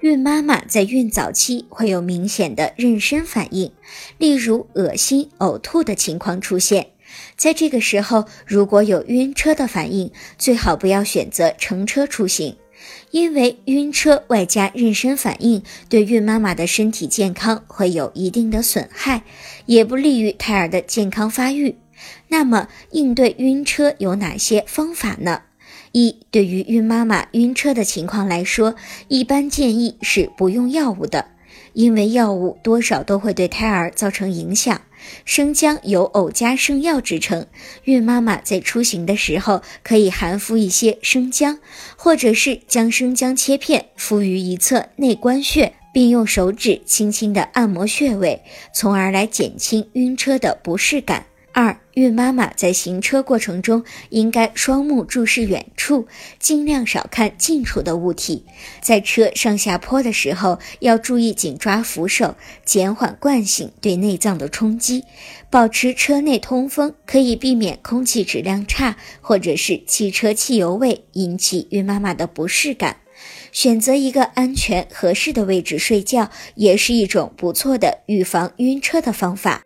孕妈妈在孕早期会有明显的妊娠反应，例如恶心、呕吐的情况出现。在这个时候，如果有晕车的反应，最好不要选择乘车出行，因为晕车外加妊娠反应，对孕妈妈的身体健康会有一定的损害，也不利于胎儿的健康发育。那么，应对晕车有哪些方法呢？一，对于孕妈妈晕车的情况来说，一般建议是不用药物的，因为药物多少都会对胎儿造成影响。生姜有偶加圣药之称，孕妈妈在出行的时候可以含服一些生姜，或者是将生姜切片敷于一侧内关穴，并用手指轻轻地按摩穴位，从而来减轻晕车的不适感。孕妈妈在行车过程中应该双目注视远处，尽量少看近处的物体。在车上下坡的时候，要注意紧抓扶手，减缓惯性对内脏的冲击。保持车内通风，可以避免空气质量差或者是汽车汽油味引起孕妈妈的不适感。选择一个安全合适的位置睡觉，也是一种不错的预防晕车的方法。